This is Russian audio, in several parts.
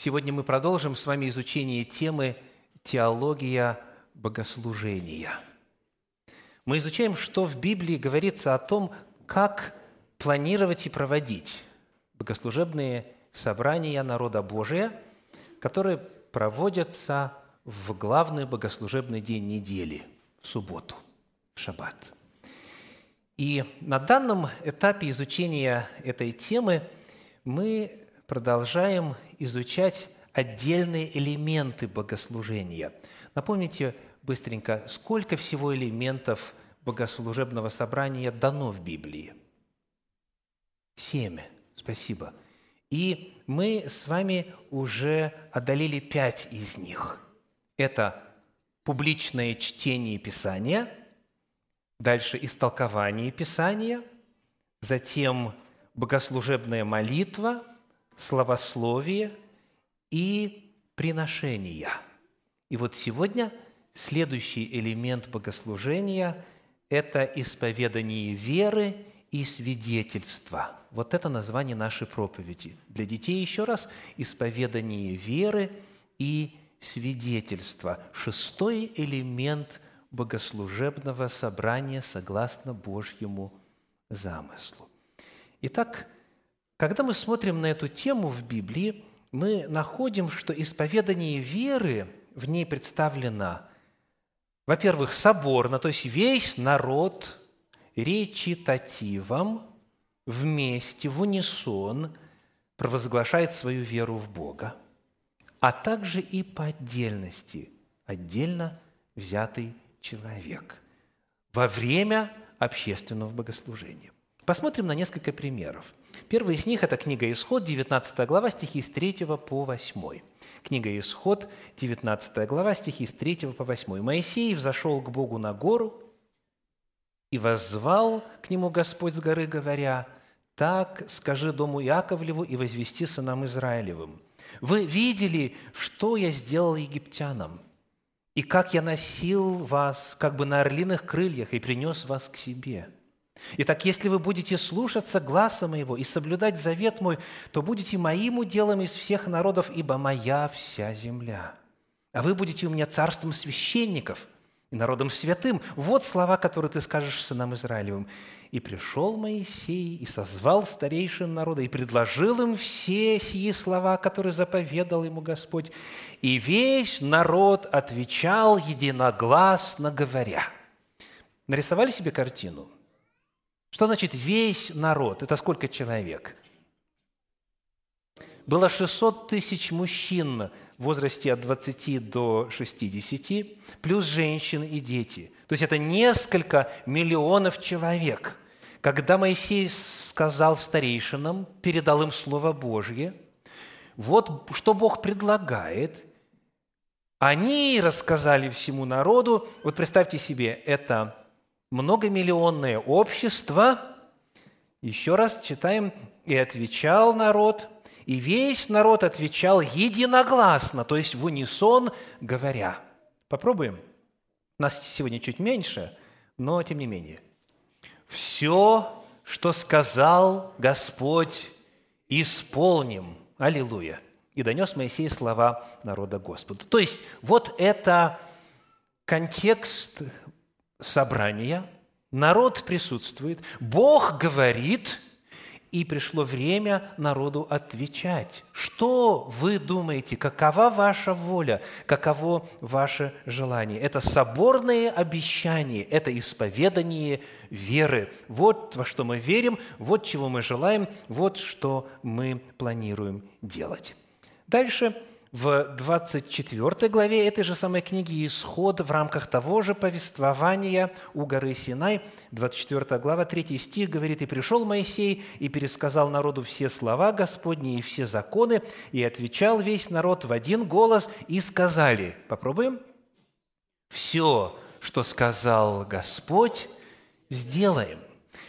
Сегодня мы продолжим с вами изучение темы «Теология богослужения». Мы изучаем, что в Библии говорится о том, как планировать и проводить богослужебные собрания народа Божия, которые проводятся в главный богослужебный день недели, в субботу, в шаббат. И на данном этапе изучения этой темы мы продолжаем изучать отдельные элементы богослужения. Напомните быстренько, сколько всего элементов богослужебного собрания дано в Библии? Семь. Спасибо. И мы с вами уже одолели пять из них. Это публичное чтение Писания, дальше истолкование Писания, затем богослужебная молитва – словословие и приношения. И вот сегодня следующий элемент богослужения – это исповедание веры и свидетельства. Вот это название нашей проповеди. Для детей еще раз – исповедание веры и свидетельства. Шестой элемент богослужебного собрания согласно Божьему замыслу. Итак, когда мы смотрим на эту тему в Библии, мы находим, что исповедание веры в ней представлено, во-первых, соборно, то есть весь народ речитативом вместе, в унисон провозглашает свою веру в Бога, а также и по отдельности, отдельно взятый человек во время общественного богослужения. Посмотрим на несколько примеров. Первый из них – это книга «Исход», 19 глава, стихи с 3 по 8. Книга «Исход», 19 глава, стихи с 3 по 8. «Моисей взошел к Богу на гору, и воззвал к нему Господь с горы, говоря, «Так скажи дому Яковлеву и возвести сынам Израилевым. Вы видели, что я сделал египтянам, и как я носил вас как бы на орлиных крыльях и принес вас к себе». Итак, если вы будете слушаться гласа моего и соблюдать завет мой, то будете моим уделом из всех народов, ибо моя вся земля. А вы будете у меня царством священников и народом святым. Вот слова, которые ты скажешь сынам Израилевым. И пришел Моисей, и созвал старейшин народа, и предложил им все сии слова, которые заповедал ему Господь. И весь народ отвечал единогласно говоря. Нарисовали себе картину – что значит весь народ? Это сколько человек? Было 600 тысяч мужчин в возрасте от 20 до 60, плюс женщин и дети. То есть это несколько миллионов человек. Когда Моисей сказал старейшинам, передал им Слово Божье, вот что Бог предлагает, они рассказали всему народу, вот представьте себе, это многомиллионное общество, еще раз читаем, «И отвечал народ, и весь народ отвечал единогласно, то есть в унисон говоря». Попробуем. Нас сегодня чуть меньше, но тем не менее. «Все, что сказал Господь, исполним». Аллилуйя. И донес Моисей слова народа Господу. То есть вот это контекст собрания, народ присутствует, Бог говорит, и пришло время народу отвечать. Что вы думаете, какова ваша воля, каково ваше желание? Это соборные обещания, это исповедание веры. Вот во что мы верим, вот чего мы желаем, вот что мы планируем делать. Дальше – в 24 главе этой же самой книги «Исход» в рамках того же повествования у горы Синай, 24 глава, 3 стих говорит, «И пришел Моисей и пересказал народу все слова Господни и все законы, и отвечал весь народ в один голос, и сказали». Попробуем? «Все, что сказал Господь, сделаем».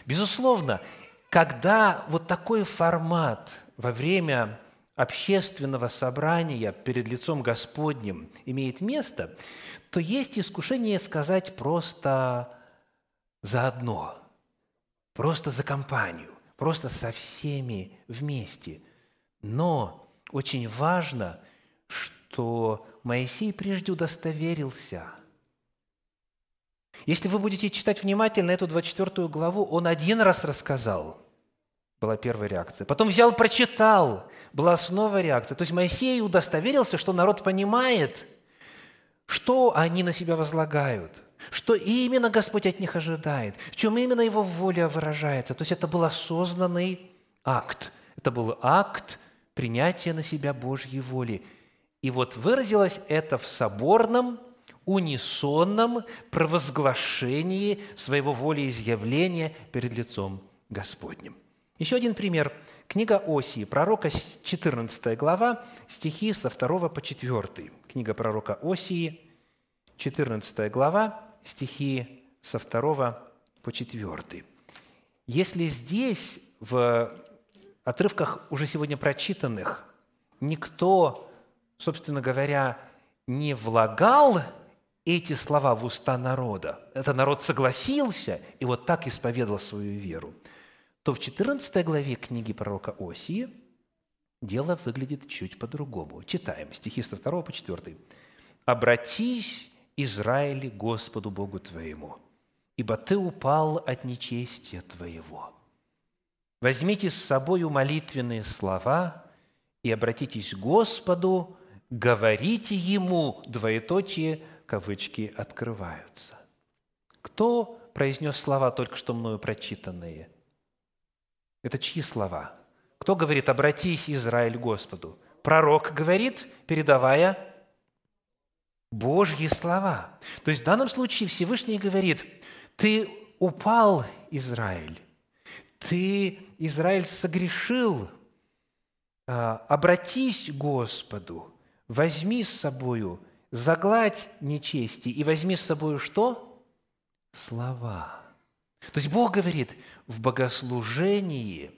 Безусловно, когда вот такой формат во время общественного собрания перед лицом Господним имеет место, то есть искушение сказать просто заодно, просто за компанию, просто со всеми вместе. Но очень важно, что Моисей прежде удостоверился. Если вы будете читать внимательно эту 24 главу, он один раз рассказал, была первая реакция. Потом взял, прочитал, была снова реакция. То есть Моисей удостоверился, что народ понимает, что они на себя возлагают, что именно Господь от них ожидает, в чем именно Его воля выражается. То есть это был осознанный акт. Это был акт принятия на себя Божьей воли. И вот выразилось это в соборном, унисонном провозглашении своего волеизъявления перед лицом Господним. Еще один пример. Книга Осии, пророка, 14 глава, стихи со 2 по 4. Книга пророка Осии, 14 глава, стихи со 2 по 4. Если здесь, в отрывках уже сегодня прочитанных, никто, собственно говоря, не влагал эти слова в уста народа, это народ согласился и вот так исповедовал свою веру, то в 14 главе книги пророка Осии дело выглядит чуть по-другому. Читаем стихи с 2 по 4. «Обратись, Израиле, Господу Богу твоему, ибо ты упал от нечестия твоего. Возьмите с собою молитвенные слова и обратитесь к Господу, говорите Ему, двоеточие, кавычки открываются. Кто произнес слова, только что мною прочитанные? Это чьи слова? Кто говорит «обратись, Израиль, Господу»? Пророк говорит, передавая Божьи слова. То есть в данном случае Всевышний говорит, ты упал, Израиль, ты, Израиль, согрешил, а, обратись к Господу, возьми с собою, загладь нечести и возьми с собою что? Слова. То есть Бог говорит, в богослужении,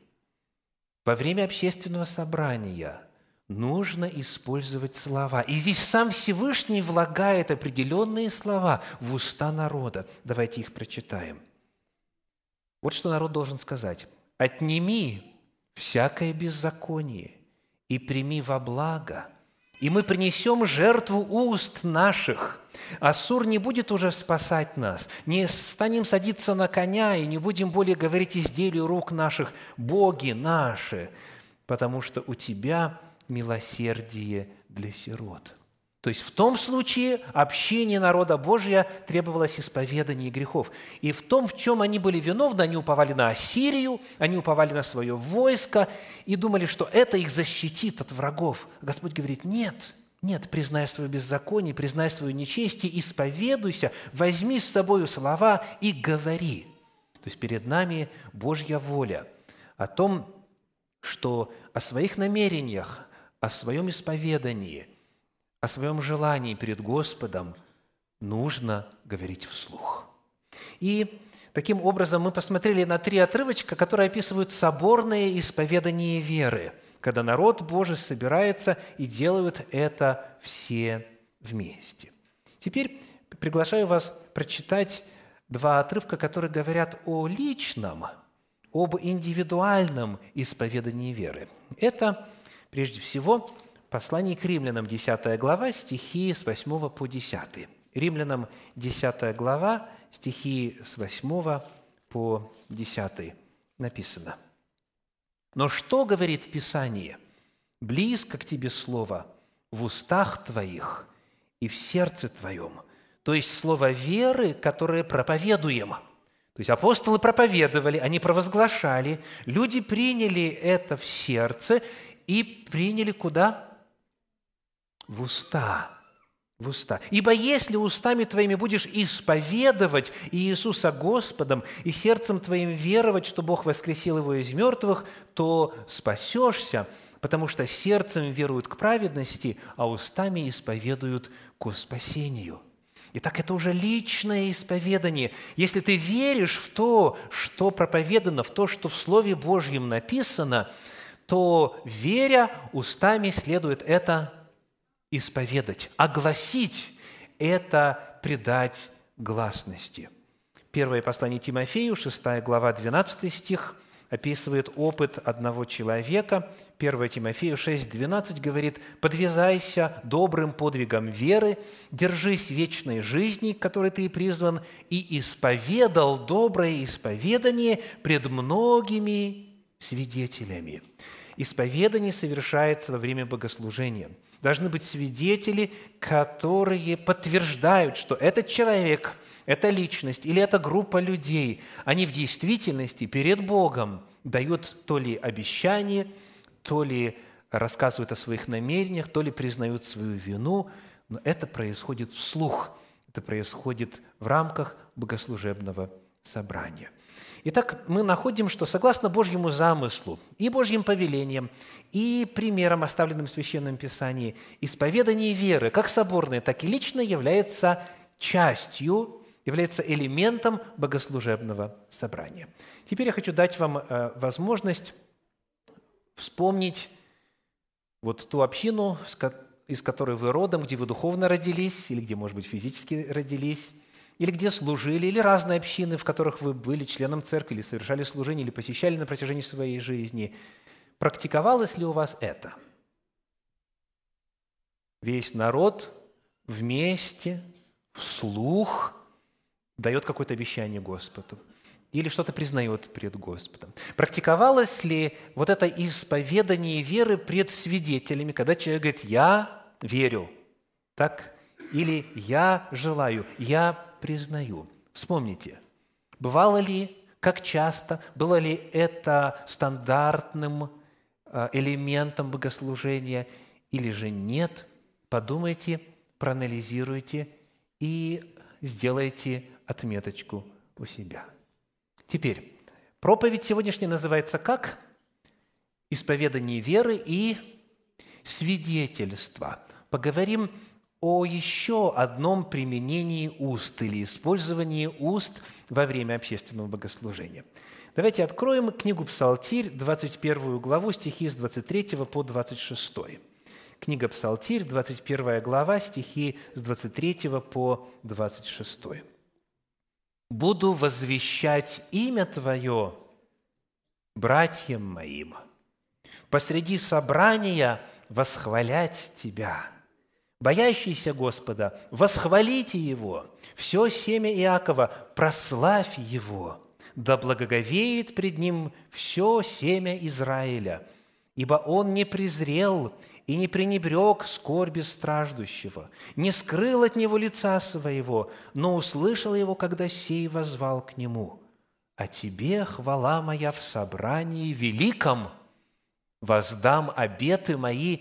во время общественного собрания – нужно использовать слова. И здесь сам Всевышний влагает определенные слова в уста народа. Давайте их прочитаем. Вот что народ должен сказать. «Отними всякое беззаконие и прими во благо, и мы принесем жертву уст наших. Ассур не будет уже спасать нас, не станем садиться на коня и не будем более говорить изделию рук наших, боги наши, потому что у тебя – милосердие для сирот. То есть в том случае общение народа Божия требовалось исповедания грехов. И в том, в чем они были виновны, они уповали на Ассирию, они уповали на свое войско и думали, что это их защитит от врагов. Господь говорит, нет, нет, признай свое беззаконие, признай свою нечестие, исповедуйся, возьми с собой слова и говори. То есть перед нами Божья воля о том, что о своих намерениях, о своем исповедании, о своем желании перед Господом нужно говорить вслух. И таким образом мы посмотрели на три отрывочка, которые описывают соборное исповедание веры, когда народ Божий собирается и делают это все вместе. Теперь приглашаю вас прочитать два отрывка, которые говорят о личном, об индивидуальном исповедании веры. Это Прежде всего, послание к римлянам, 10 глава, стихи с 8 по 10. Римлянам, 10 глава, стихи с 8 по 10 написано. «Но что говорит Писание? Близко к тебе слово в устах твоих и в сердце твоем». То есть слово веры, которое проповедуем – то есть апостолы проповедовали, они провозглашали, люди приняли это в сердце, и приняли куда? В уста. В уста. Ибо если устами твоими будешь исповедовать Иисуса Господом и сердцем твоим веровать, что Бог воскресил его из мертвых, то спасешься, потому что сердцем веруют к праведности, а устами исповедуют к спасению. Итак, это уже личное исповедание. Если ты веришь в то, что проповедано, в то, что в Слове Божьем написано – то, веря, устами следует это исповедать, огласить, это придать гласности. Первое послание Тимофею, 6 глава, 12 стих, описывает опыт одного человека. 1 Тимофею 6:12 говорит, «Подвязайся добрым подвигом веры, держись вечной жизни, к которой ты призван, и исповедал доброе исповедание пред многими свидетелями». Исповедание совершается во время богослужения. Должны быть свидетели, которые подтверждают, что этот человек, эта личность или эта группа людей, они в действительности перед Богом дают то ли обещание, то ли рассказывают о своих намерениях, то ли признают свою вину, но это происходит вслух, это происходит в рамках богослужебного собрания – Итак, мы находим, что согласно Божьему замыслу и Божьим повелениям, и примерам, оставленным в Священном Писании, исповедание веры, как соборное, так и личное, является частью, является элементом богослужебного собрания. Теперь я хочу дать вам э, возможность вспомнить вот ту общину, из которой вы родом, где вы духовно родились, или где, может быть, физически родились, или где служили, или разные общины, в которых вы были членом церкви, или совершали служение, или посещали на протяжении своей жизни. Практиковалось ли у вас это? Весь народ вместе, вслух дает какое-то обещание Господу или что-то признает пред Господом. Практиковалось ли вот это исповедание веры пред свидетелями, когда человек говорит «я верю», так? Или «я желаю», «я признаю. Вспомните, бывало ли, как часто, было ли это стандартным э, элементом богослужения или же нет, подумайте, проанализируйте и сделайте отметочку у себя. Теперь, проповедь сегодняшняя называется как? Исповедание веры и свидетельство. Поговорим о еще одном применении уст или использовании уст во время общественного богослужения. Давайте откроем книгу «Псалтирь», 21 главу, стихи с 23 по 26. Книга «Псалтирь», 21 глава, стихи с 23 по 26. «Буду возвещать имя Твое братьям моим, посреди собрания восхвалять Тебя» боящийся Господа, восхвалите Его, все семя Иакова, прославь Его, да благоговеет пред Ним все семя Израиля, ибо Он не презрел и не пренебрег скорби страждущего, не скрыл от Него лица Своего, но услышал Его, когда сей возвал к Нему. А Тебе хвала моя в собрании великом, воздам обеты мои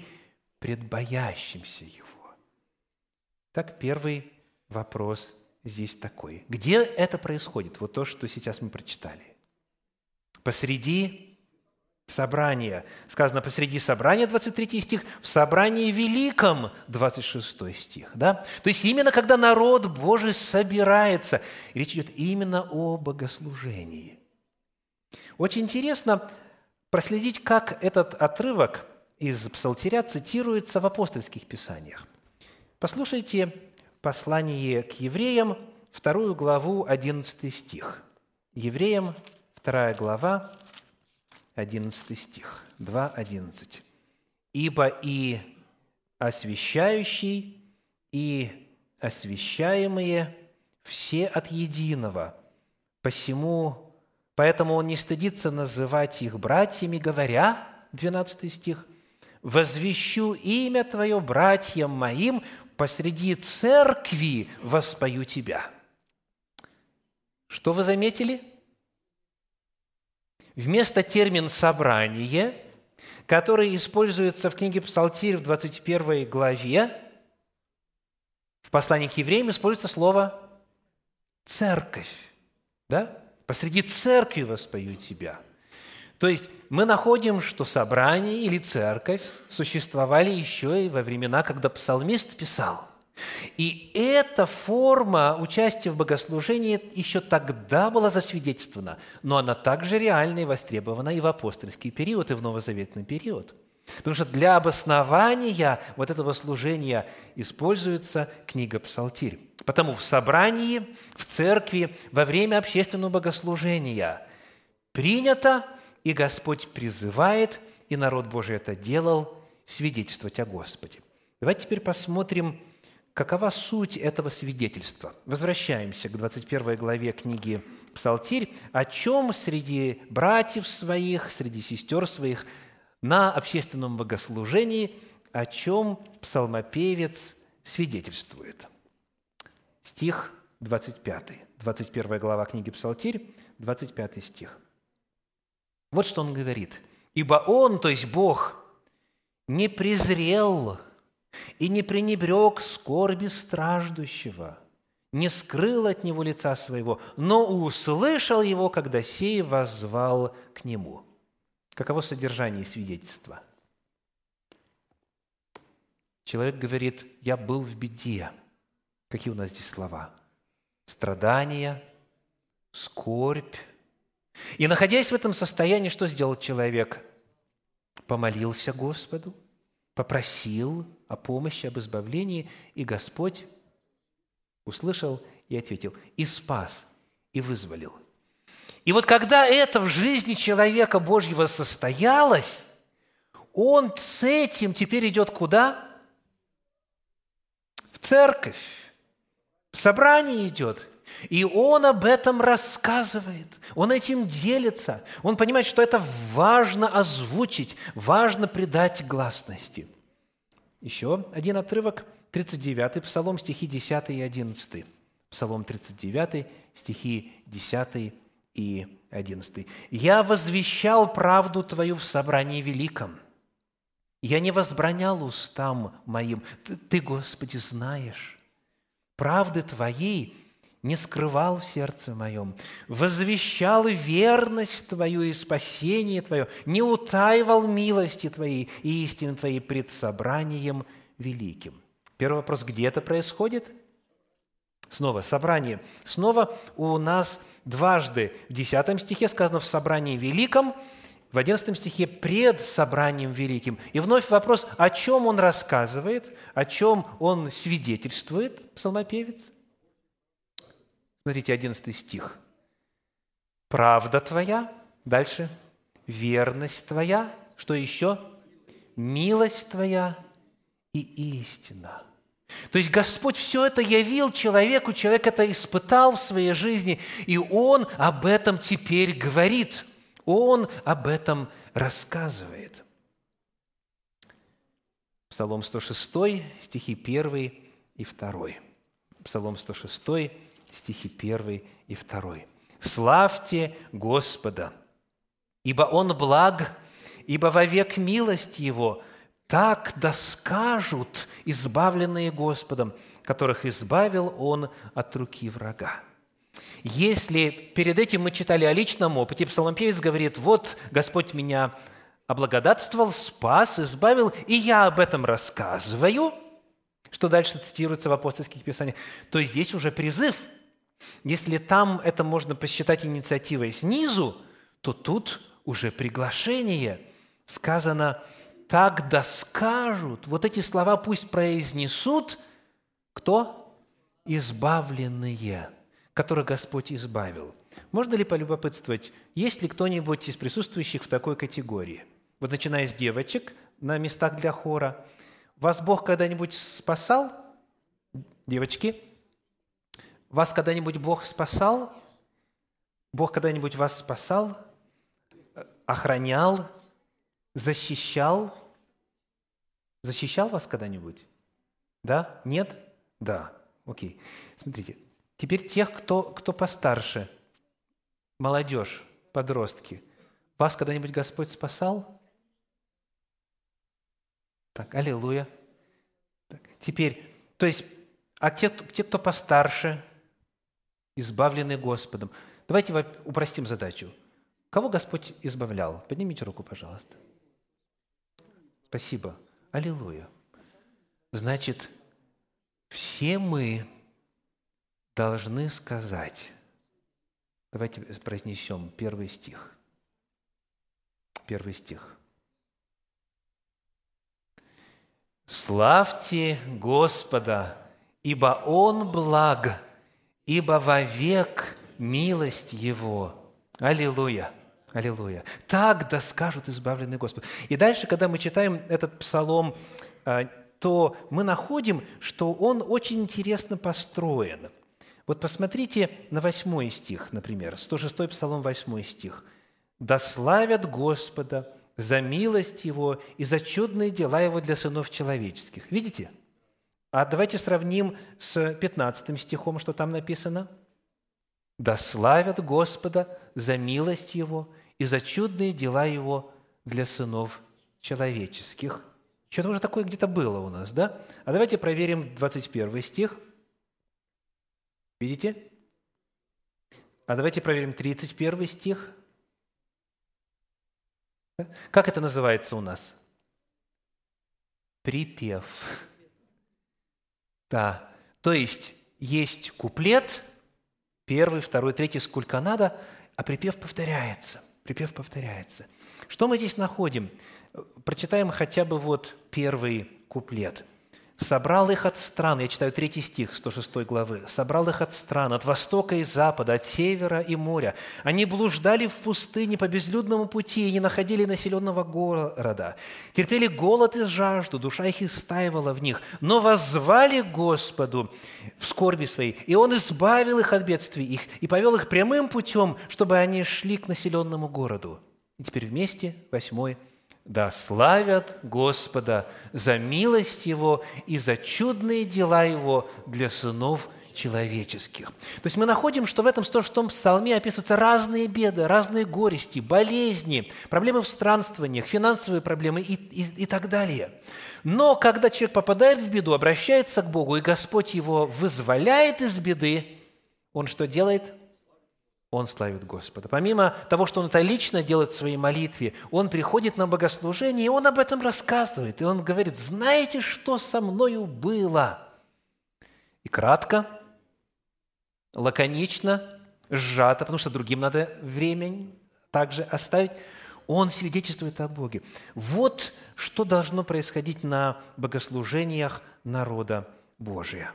пред боящимся Его. Так первый вопрос здесь такой. Где это происходит? Вот то, что сейчас мы прочитали. Посреди собрания. Сказано посреди собрания, 23 стих, в собрании великом, 26 стих. Да? То есть именно когда народ Божий собирается, речь идет именно о богослужении. Очень интересно проследить, как этот отрывок из Псалтиря цитируется в апостольских писаниях. Послушайте послание к евреям, вторую главу, 11 стих. Евреям, вторая глава, 11 стих, 2.11. «Ибо и освящающий, и освящаемые все от единого, посему, поэтому он не стыдится называть их братьями, говоря, 12 стих, «Возвещу имя Твое братьям моим, посреди церкви воспою тебя. Что вы заметили? Вместо термин «собрание», который используется в книге Псалтирь в 21 главе, в послании к евреям используется слово «церковь». Да? Посреди церкви воспою тебя. То есть мы находим, что собрание или церковь существовали еще и во времена, когда псалмист писал. И эта форма участия в богослужении еще тогда была засвидетельствована, но она также реальна и востребована и в апостольский период, и в новозаветный период. Потому что для обоснования вот этого служения используется книга «Псалтирь». Потому в собрании, в церкви, во время общественного богослужения принято и Господь призывает, и народ Божий это делал, свидетельствовать о Господе. Давайте теперь посмотрим, какова суть этого свидетельства. Возвращаемся к 21 главе книги Псалтирь, о чем среди братьев своих, среди сестер своих на общественном богослужении, о чем псалмопевец свидетельствует. Стих 25, 21 глава книги Псалтирь, 25 стих. Вот что он говорит. «Ибо Он, то есть Бог, не презрел и не пренебрег скорби страждущего, не скрыл от него лица своего, но услышал его, когда сей воззвал к нему». Каково содержание свидетельства? Человек говорит, я был в беде. Какие у нас здесь слова? Страдания, скорбь. И находясь в этом состоянии, что сделал человек? Помолился Господу, попросил о помощи, об избавлении, и Господь услышал и ответил, и спас, и вызволил. И вот когда это в жизни человека Божьего состоялось, он с этим теперь идет куда? В церковь, в собрание идет. И он об этом рассказывает, он этим делится, он понимает, что это важно озвучить, важно придать гласности. Еще один отрывок, 39-й Псалом, стихи 10 и 11. Псалом 39, стихи 10 и 11. «Я возвещал правду Твою в собрании великом. Я не возбранял устам моим. Ты, Ты, Господи, знаешь. Правды Твоей не скрывал в сердце моем. Возвещал верность Твою и спасение Твое. Не утаивал милости Твоей и истины Твоей пред собранием великим». Первый вопрос, где это происходит? Снова собрание. Снова у нас – дважды в 10 стихе сказано «в собрании великом», в 11 стихе «пред собранием великим». И вновь вопрос, о чем он рассказывает, о чем он свидетельствует, псалмопевец? Смотрите, 11 стих. «Правда твоя», дальше, «верность твоя», что еще? «Милость твоя и истина». То есть Господь все это явил человеку, человек это испытал в своей жизни, и он об этом теперь говорит, он об этом рассказывает. Псалом 106, стихи 1 и 2. Псалом 106, стихи 1 и 2. «Славьте Господа, ибо Он благ, ибо вовек милость Его, так да скажут избавленные Господом, которых избавил Он от руки врага. Если перед этим мы читали о личном опыте, псалмопевец говорит, вот Господь меня облагодатствовал, спас, избавил, и я об этом рассказываю, что дальше цитируется в апостольских писаниях, то здесь уже призыв. Если там это можно посчитать инициативой снизу, то тут уже приглашение. Сказано – тогда скажут, вот эти слова пусть произнесут, кто? Избавленные, которых Господь избавил. Можно ли полюбопытствовать, есть ли кто-нибудь из присутствующих в такой категории? Вот начиная с девочек на местах для хора. Вас Бог когда-нибудь спасал? Девочки? Вас когда-нибудь Бог спасал? Бог когда-нибудь вас спасал? Охранял? Защищал? Защищал вас когда-нибудь? Да? Нет? Да. Окей. Смотрите. Теперь тех, кто, кто постарше, молодежь, подростки. Вас когда-нибудь Господь спасал? Так, аллилуйя. Так, теперь, то есть, а те, те, кто постарше, избавлены Господом. Давайте упростим задачу. Кого Господь избавлял? Поднимите руку, пожалуйста. Спасибо. Аллилуйя. Значит, все мы должны сказать, давайте произнесем первый стих. Первый стих. «Славьте Господа, ибо Он благ, ибо вовек милость Его». Аллилуйя! Аллилуйя. Так да скажут избавленный Господь. И дальше, когда мы читаем этот псалом, а, то мы находим, что он очень интересно построен. Вот посмотрите на восьмой стих, например, 106 псалом, 8 стих. «Да славят Господа за милость Его и за чудные дела Его для сынов человеческих». Видите? А давайте сравним с 15 стихом, что там написано. «Да славят Господа за милость Его и за чудные дела Его для сынов человеческих». Что-то уже такое где-то было у нас, да? А давайте проверим 21 стих. Видите? А давайте проверим 31 стих. Как это называется у нас? Припев. Да. То есть есть куплет, первый, второй, третий, сколько надо, а припев повторяется. Припев повторяется. Что мы здесь находим? Прочитаем хотя бы вот первый куплет. «Собрал их от стран», я читаю третий стих 106 главы, «собрал их от стран, от востока и запада, от севера и моря. Они блуждали в пустыне по безлюдному пути и не находили населенного города. Терпели голод и жажду, душа их истаивала в них, но воззвали Господу в скорби своей, и Он избавил их от бедствий их и повел их прямым путем, чтобы они шли к населенному городу». И теперь вместе восьмой да славят Господа за милость Его и за чудные дела Его для сынов человеческих. То есть мы находим, что в этом 106-м псалме описываются разные беды, разные горести, болезни, проблемы в странствованиях, финансовые проблемы и, и, и так далее. Но когда человек попадает в беду, обращается к Богу, и Господь его вызволяет из беды, он что делает? Он славит Господа. Помимо того, что он это лично делает в своей молитве, он приходит на богослужение, и он об этом рассказывает. И он говорит, знаете, что со мною было? И кратко, лаконично, сжато, потому что другим надо время также оставить. Он свидетельствует о Боге. Вот что должно происходить на богослужениях народа Божия.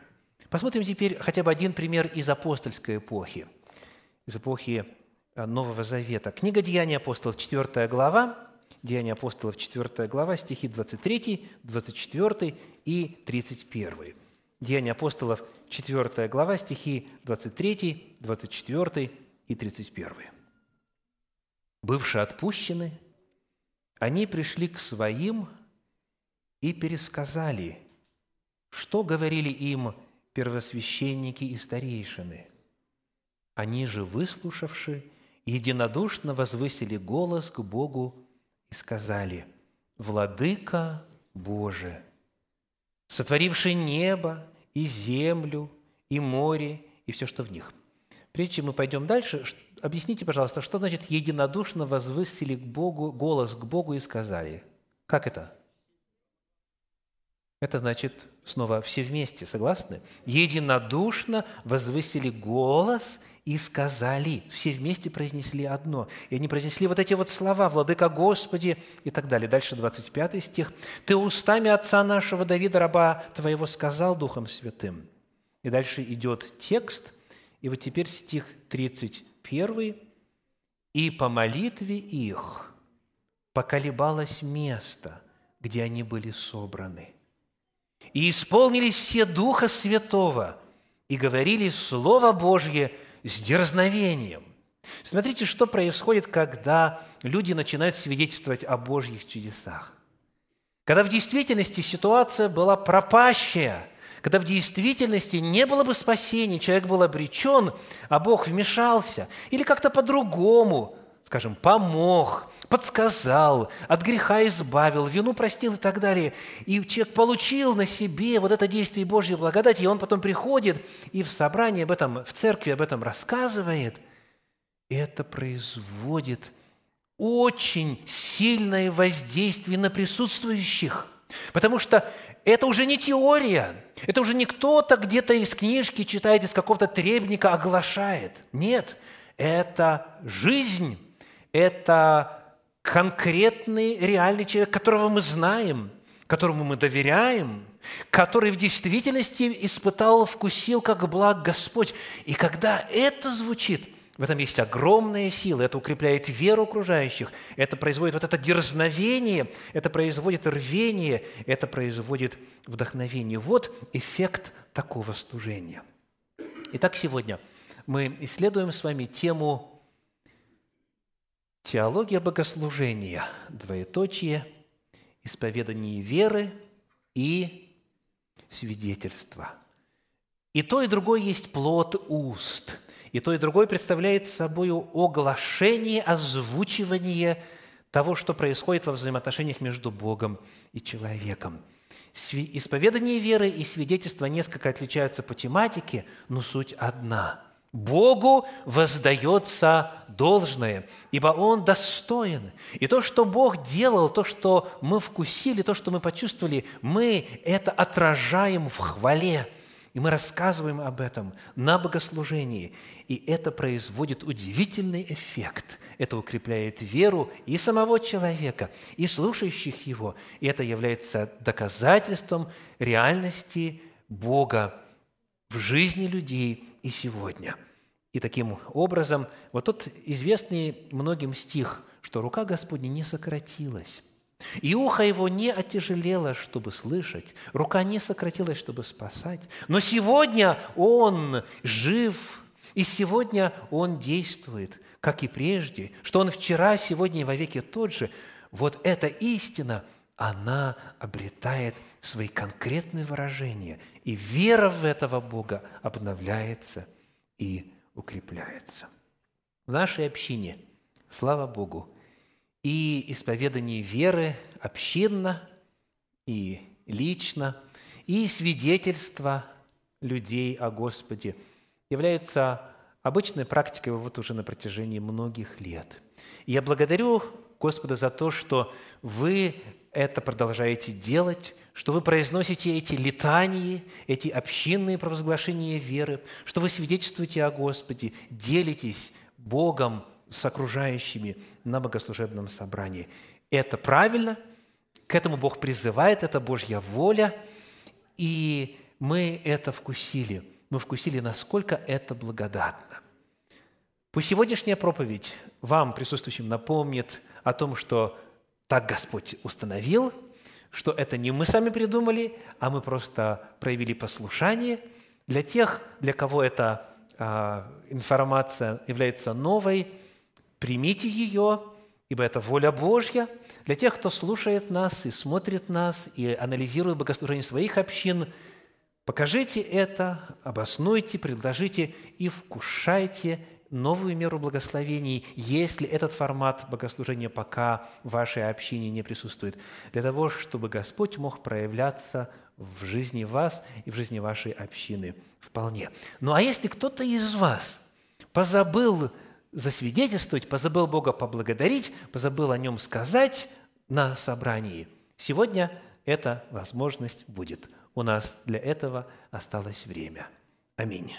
Посмотрим теперь хотя бы один пример из апостольской эпохи – из эпохи э, Нового Завета. Книга «Деяния апостолов», 4 глава, Деяния апостолов, 4 глава, стихи 23, 24 и 31. Деяния апостолов, 4 глава, стихи 23, 24 и 31. «Бывшие отпущены, они пришли к своим и пересказали, что говорили им первосвященники и старейшины – они же, выслушавши, единодушно возвысили голос к Богу и сказали, «Владыка Боже, сотворивший небо и землю, и море, и все, что в них». Прежде чем мы пойдем дальше, объясните, пожалуйста, что значит «единодушно возвысили к Богу, голос к Богу и сказали». Как это? Это значит снова все вместе, согласны? Единодушно возвысили голос и сказали, все вместе произнесли одно. И они произнесли вот эти вот слова «Владыка Господи» и так далее. Дальше 25 стих. «Ты устами отца нашего Давида, раба твоего, сказал Духом Святым». И дальше идет текст, и вот теперь стих 31. «И по молитве их поколебалось место, где они были собраны. И исполнились все Духа Святого, и говорили Слово Божье – с дерзновением. Смотрите, что происходит, когда люди начинают свидетельствовать о Божьих чудесах. Когда в действительности ситуация была пропащая, когда в действительности не было бы спасения, человек был обречен, а Бог вмешался, или как-то по-другому скажем, помог, подсказал, от греха избавил, вину простил и так далее. И человек получил на себе вот это действие Божьей благодати, и он потом приходит и в собрании об этом, в церкви об этом рассказывает. И это производит очень сильное воздействие на присутствующих. Потому что это уже не теория, это уже не кто-то где-то из книжки читает, из какого-то требника оглашает. Нет, это жизнь это конкретный, реальный человек, которого мы знаем, которому мы доверяем, который в действительности испытал, вкусил, как благ Господь. И когда это звучит, В этом есть огромная сила, это укрепляет веру окружающих, это производит вот это дерзновение, это производит рвение, это производит вдохновение. Вот эффект такого служения. Итак, сегодня мы исследуем с вами тему теология богослужения, двоеточие, исповедание веры и свидетельство. И то, и другое есть плод уст – и то, и другое представляет собой оглашение, озвучивание того, что происходит во взаимоотношениях между Богом и человеком. Исповедание веры и свидетельство несколько отличаются по тематике, но суть одна. Богу воздается должное, ибо Он достоин. И то, что Бог делал, то, что мы вкусили, то, что мы почувствовали, мы это отражаем в хвале – и мы рассказываем об этом на богослужении. И это производит удивительный эффект. Это укрепляет веру и самого человека, и слушающих его. И это является доказательством реальности Бога в жизни людей и сегодня. И таким образом, вот тот известный многим стих, что рука Господня не сократилась, и ухо его не отяжелело, чтобы слышать, рука не сократилась, чтобы спасать. Но сегодня он жив, и сегодня он действует, как и прежде, что он вчера, сегодня и вовеки тот же. Вот эта истина, она обретает свои конкретные выражения, и вера в этого Бога обновляется и укрепляется. В нашей общине, слава Богу, и исповедание веры общинно и лично, и свидетельство людей о Господе являются обычной практикой вот уже на протяжении многих лет. И я благодарю Господа за то, что вы это продолжаете делать, что вы произносите эти летании, эти общинные провозглашения веры, что вы свидетельствуете о Господе, делитесь Богом с окружающими на богослужебном собрании. Это правильно, к этому Бог призывает, это Божья воля, и мы это вкусили. Мы вкусили, насколько это благодатно. Пусть сегодняшняя проповедь вам, присутствующим, напомнит о том, что так Господь установил, что это не мы сами придумали, а мы просто проявили послушание. Для тех, для кого эта а, информация является новой – примите ее, ибо это воля Божья. Для тех, кто слушает нас и смотрит нас, и анализирует богослужение своих общин, покажите это, обоснуйте, предложите и вкушайте новую меру благословений, если этот формат богослужения пока в вашей общине не присутствует, для того, чтобы Господь мог проявляться в жизни вас и в жизни вашей общины вполне. Ну а если кто-то из вас позабыл засвидетельствовать, позабыл Бога поблагодарить, позабыл о Нем сказать на собрании. Сегодня эта возможность будет. У нас для этого осталось время. Аминь.